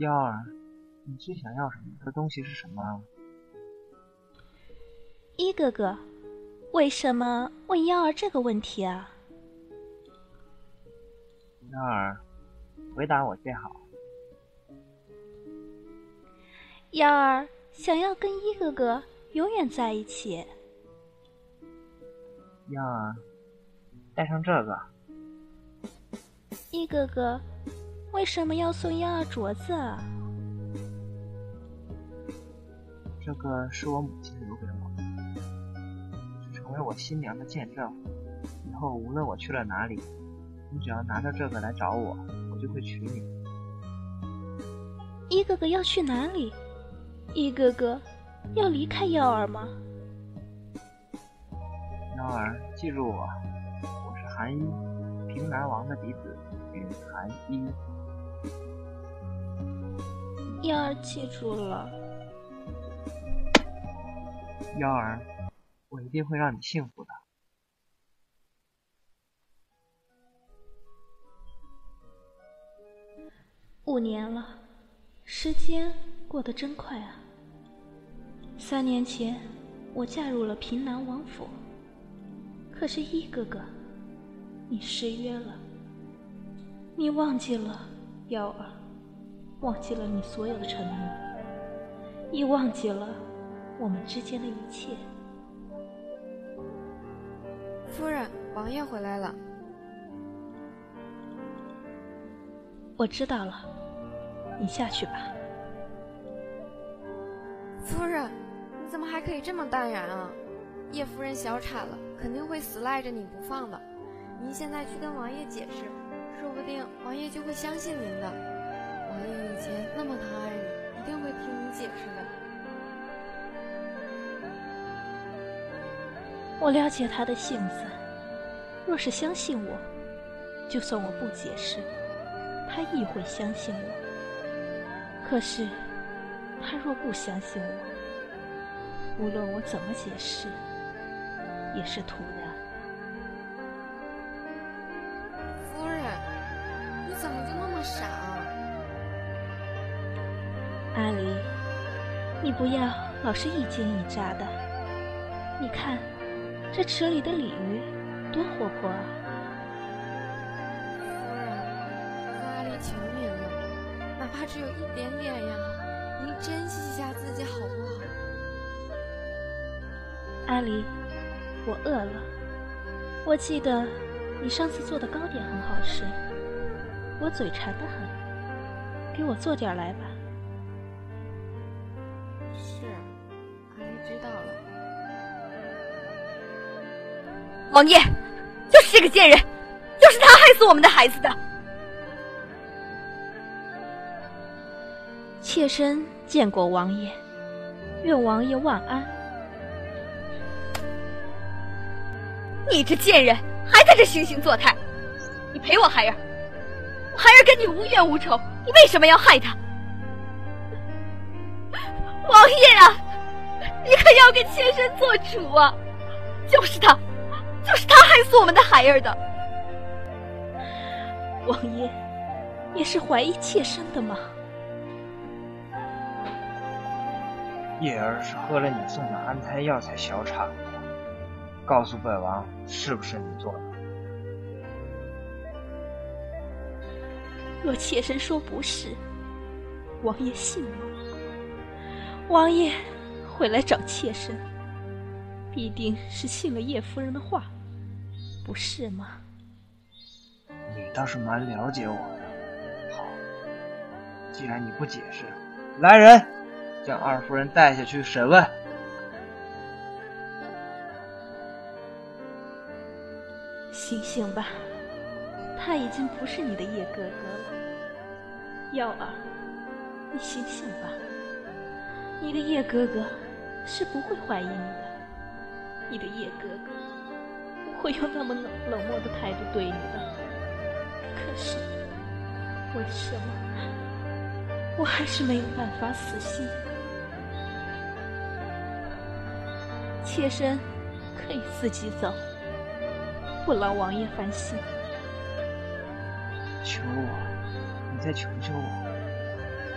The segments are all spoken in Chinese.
幺儿，你最想要什么的东西是什么？一哥哥，为什么问幺儿这个问题啊？幺儿，回答我最好。幺儿想要跟一哥哥永远在一起。幺儿，带上这个。一哥哥。为什么要送幺儿镯子？啊？这个是我母亲留给我的，成为我新娘的见证。以后无论我去了哪里，你只要拿着这个来找我，我就会娶你。一哥哥要去哪里？一哥哥要离开幺儿吗？幺儿，记住我，我是韩一，平南王的嫡子，与韩一。幺儿记住了，幺儿，我一定会让你幸福的。五年了，时间过得真快啊！三年前，我嫁入了平南王府，可是，一哥哥，你失约了，你忘记了幺儿。忘记了你所有的承诺，亦忘记了我们之间的一切。夫人，王爷回来了。我知道了，你下去吧。夫人，你怎么还可以这么淡然啊？叶夫人小产了，肯定会死赖着你不放的。您现在去跟王爷解释，说不定王爷就会相信您的。以前那么疼爱你，一定会听你解释的。我了解他的性子，若是相信我，就算我不解释，他亦会相信我。可是，他若不相信我，无论我怎么解释，也是徒然。不要老是一惊一乍的。你看，这池里的鲤鱼多活泼啊！夫人，和阿离求您了，哪怕只有一点点也好，您珍惜一下自己好不好？阿离，我饿了。我记得你上次做的糕点很好吃，我嘴馋得很，给我做点来吧。王爷，就是这个贱人，就是他害死我们的孩子的。妾身见过王爷，愿王爷万安。你这贱人，还在这惺惺作态！你陪我孩儿，我孩儿跟你无冤无仇，你为什么要害他？王爷啊，你可要给妾身做主啊！就是他。就是他害死我们的孩儿的，王爷也是怀疑妾身的吗？叶儿是喝了你送的安胎药才小产的，告诉本王是不是你做的？若妾身说不是，王爷信吗？王爷会来找妾身，必定是信了叶夫人的话。不是吗？你倒是蛮了解我的。好，既然你不解释，来人，将二夫人带下去审问。醒醒吧，他已经不是你的叶哥哥了。耀儿，你醒醒吧，你的叶哥哥是不会怀疑你的。你的叶哥哥。会用那么冷冷漠的态度对你的，可是为什么我还是没有办法死心？妾身可以自己走，不劳王爷烦心。求我，你再求求我，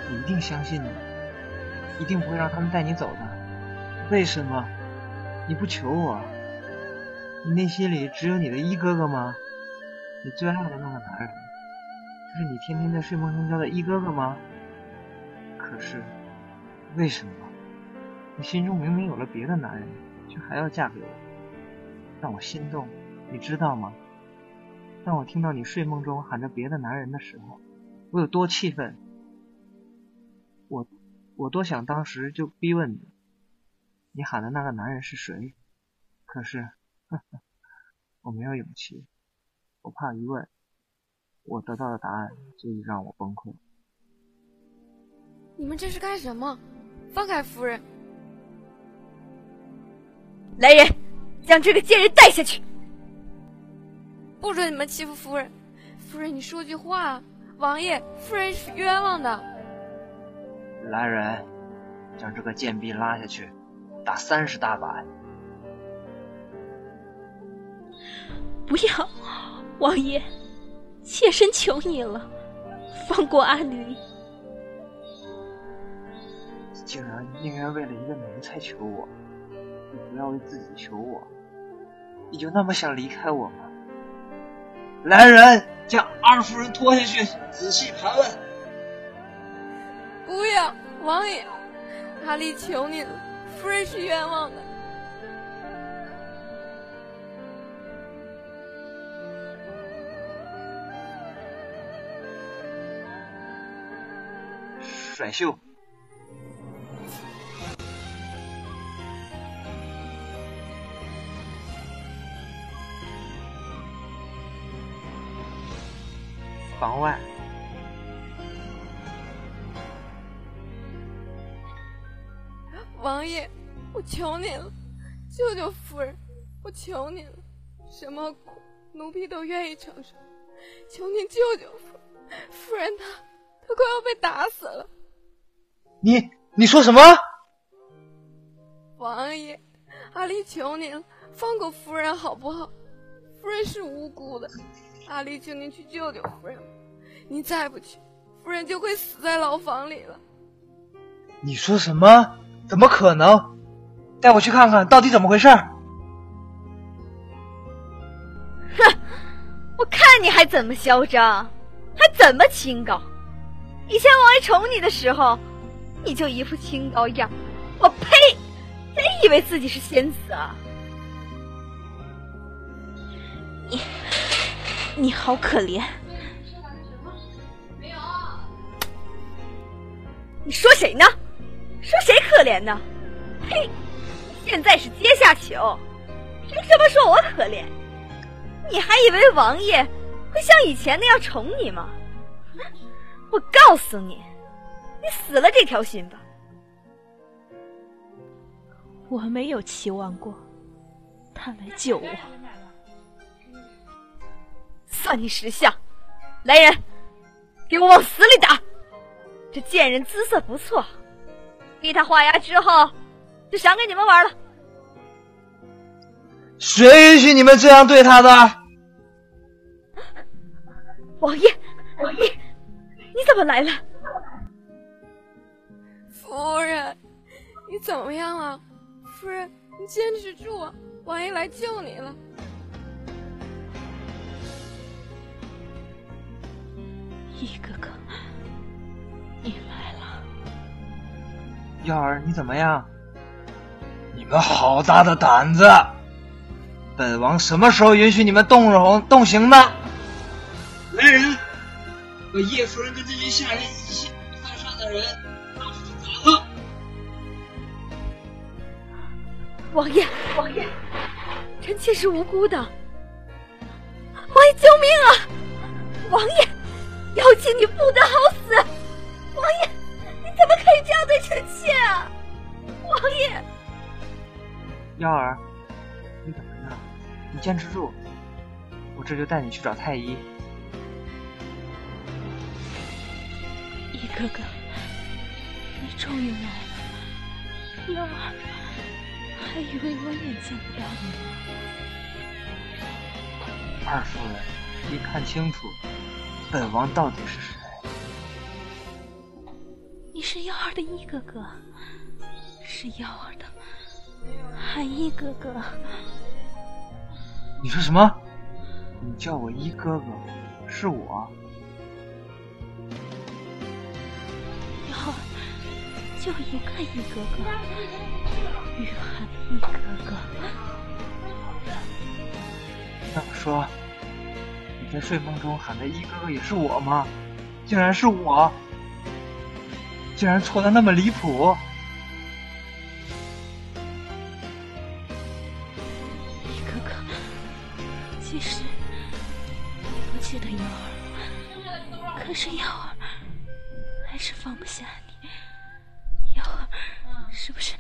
我一定相信你，一定不会让他们带你走的。为什么？你不求我？你内心里只有你的一哥哥吗？你最爱的那个男人，就是你天天在睡梦中叫的一哥哥吗？可是，为什么？你心中明明有了别的男人，却还要嫁给我，让我心动，你知道吗？当我听到你睡梦中喊着别的男人的时候，我有多气愤！我，我多想当时就逼问你，你喊的那个男人是谁？可是，我没有勇气，我怕一问，我得到的答案就会让我崩溃。你们这是干什么？放开夫人！来人，将这个贱人带下去！不准你们欺负夫人！夫人，你说句话！王爷，夫人是冤枉的。来人，将这个贱婢拉下去，打三十大板！不要，王爷，妾身求你了，放过阿离。竟然宁愿为了一个奴才求我，也不要为自己求我，你就那么想离开我吗？来人，将二夫人拖下去，仔细盘问。不要，王爷，阿离求你了，夫人是冤枉的。甩袖。房外，王爷，我求你了，救救夫人！我求你了，什么苦奴婢都愿意承受，求您救救夫！夫人她，她快要被打死了！你你说什么？王爷，阿离求您了，放过夫人好不好？夫人是无辜的。阿离，求您去救救夫人，您再不去，夫人就会死在牢房里了。你说什么？怎么可能？带我去看看到底怎么回事！哼！我看你还怎么嚣张，还怎么清高？以前王爷宠你的时候，你就一副清高样。我呸！真以为自己是仙子啊？你。你好可怜！没有。你说谁呢？说谁可怜呢？呸，现在是阶下囚，凭什么说我可怜？你还以为王爷会像以前那样宠你吗？我告诉你，你死了这条心吧！我没有期望过他来救我。算你识相！来人，给我往死里打！这贱人姿色不错，逼他画押之后，就赏给你们玩了。谁允许你们这样对他的？王爷，王爷，你怎么来了？夫人，你怎么样了？夫人，你坚持住，王爷来救你了。一哥哥，你来了。燕儿，你怎么样？你们好大的胆子！本王什么时候允许你们动容动刑的？来人，把叶夫人跟这些下人一起犯上的人王爷，王爷，臣妾是无辜的。王爷救命啊！王爷。妖精，你不得好死！王爷，你怎么可以这样对臣妾啊？王爷，幺儿，你怎么样？你坚持住，我这就带你去找太医。一哥哥，你终于来了。幺儿，还以为我眼见不到你呢。二夫人，你看清楚。本王到底是谁？你是幺儿的一哥哥，是幺儿的海一哥哥。你说什么？你叫我一哥哥，是我。幺儿就一个一哥哥，雨涵一哥哥。那么说，你在睡梦中喊的一哥哥也是我吗？竟然是我！竟然错的那么离谱！一哥哥，其实你不记得幺儿，可是幺儿还是放不下你。幺儿是不是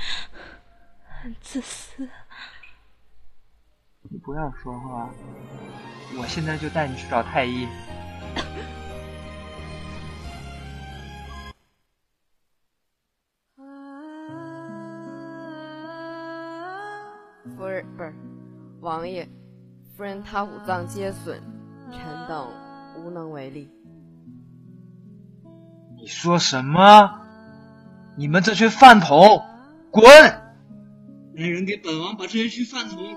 很自私？你不要说话，我现在就带你去找太医。夫人不是王爷，夫人她五脏皆损，臣等无能为力。你说什么？你们这群饭桶，滚！来人，给本王把这些去饭桶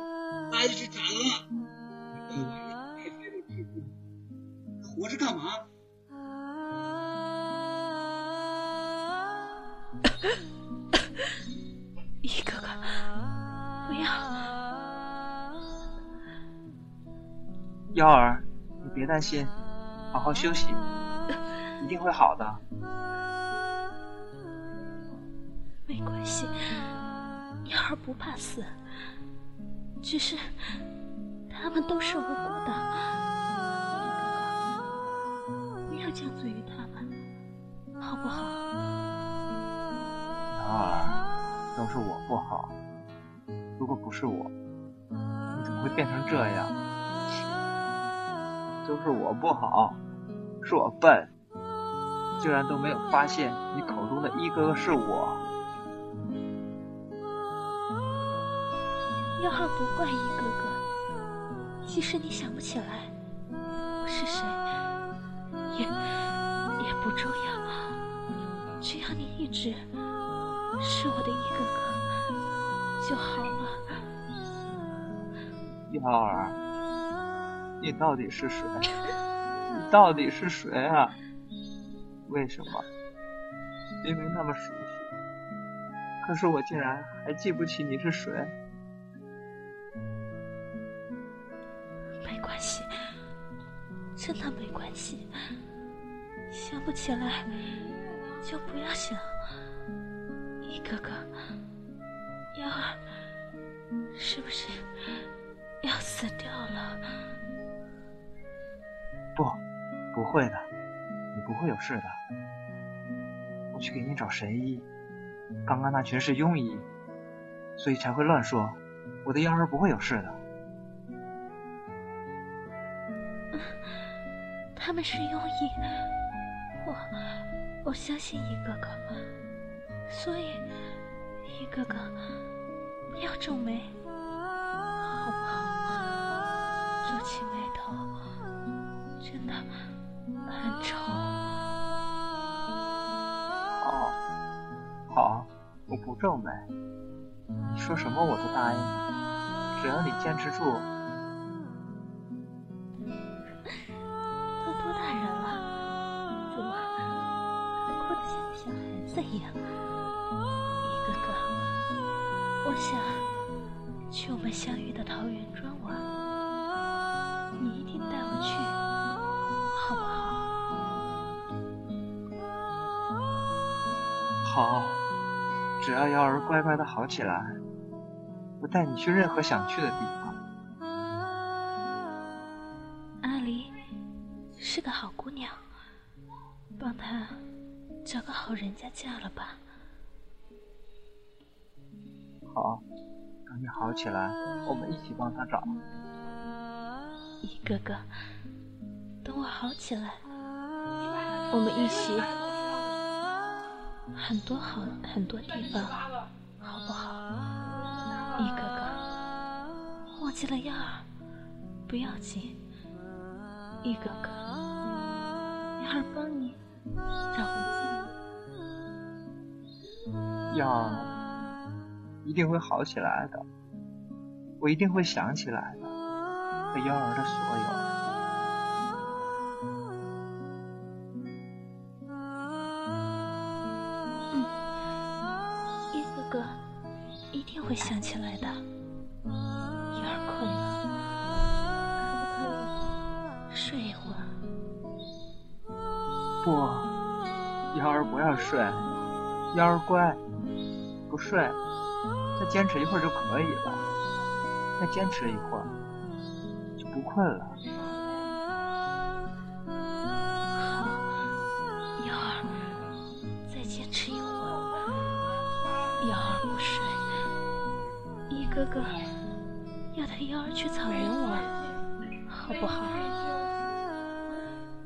拉下去斩了！本王太妃的弟弟，活着干嘛？一哥哥，不要！幺儿，你别担心，好好休息，一定会好的。没关系，幺儿不怕死，只是他们都是无辜的。一哥哥，不要将罪于他们，好不好？幺儿，都是我不好，如果不是我，你怎么会变成这样？都是我不好，是我笨，竟然都没有发现你口中的一哥哥是我。幺儿不怪一哥哥，即使你想不起来我是谁，也也不重要，只要你一直是我的一哥哥就好了。幺儿，你到底是谁？你到底是谁啊？为什么？明明那么熟悉，可是我竟然还记不起你是谁。真的没关系。想不起来就不要想。一哥哥，幺儿是不是要死掉了？不，不会的，你不会有事的。我去给你找神医，刚刚那群是庸医，所以才会乱说。我的幺儿不会有事的。他们是庸医，我我相信一哥哥，所以一哥哥不要皱眉，好不好？皱起眉头真的很丑。好，好，我不皱眉。你说什么我都答应你，只要你坚持住。样？一哥哥，我想去我们相遇的桃源庄玩，你一定带我去，好不好？好，只要瑶儿乖乖的好起来，我带你去任何想去的地方。阿离是个好姑娘，帮她找个好人家嫁了吧。好，等你好起来，我们一起帮他找。一哥哥，等我好起来，我们一起很多好很多地方，好不好？一哥哥，忘记了燕儿，不要紧。一哥哥，燕儿帮你找回记忆。燕儿。一定会好起来的，我一定会想起来的，和幺儿的所有。嗯，叶哥哥一定会想起来的。幺儿困了，可不可以睡一会儿？不，幺儿不要睡，幺儿乖，不睡。再坚持一会儿就可以了，再坚持一会儿就不困了。好，幺儿，再坚持一会儿。幺儿不睡，一哥哥要带幺儿去草原玩，好不好？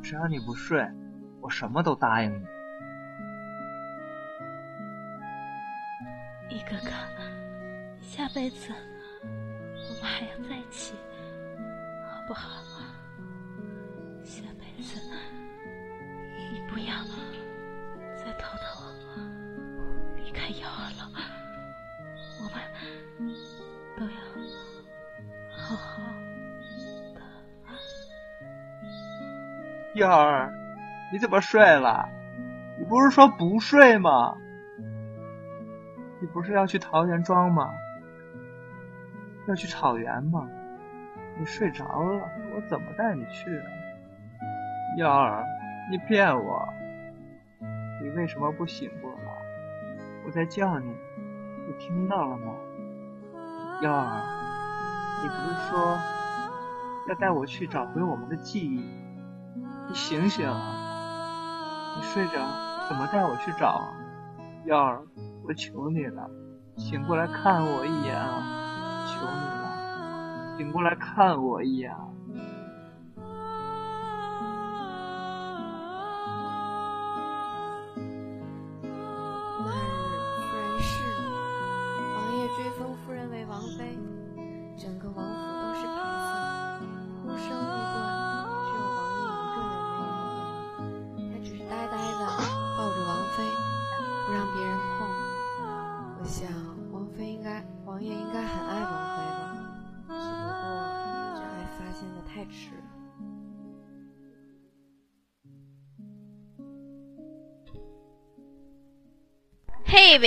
只要你不睡，我什么都答应你。子我们还要在一起，好不好？下辈子你不要再偷偷离开瑶儿了，我们都要好好的。瑶儿，你怎么睡了？你不是说不睡吗？你不是要去桃源庄吗？要去草原吗？你睡着了，我怎么带你去啊？幺儿，你骗我！你为什么不醒过来？我在叫你，你听到了吗？幺儿，你不是说要带我去找回我们的记忆？你醒醒啊！你睡着怎么带我去找啊？幺儿，我求你了，醒过来看我一眼啊！求你了，醒过来看我一眼。Baby.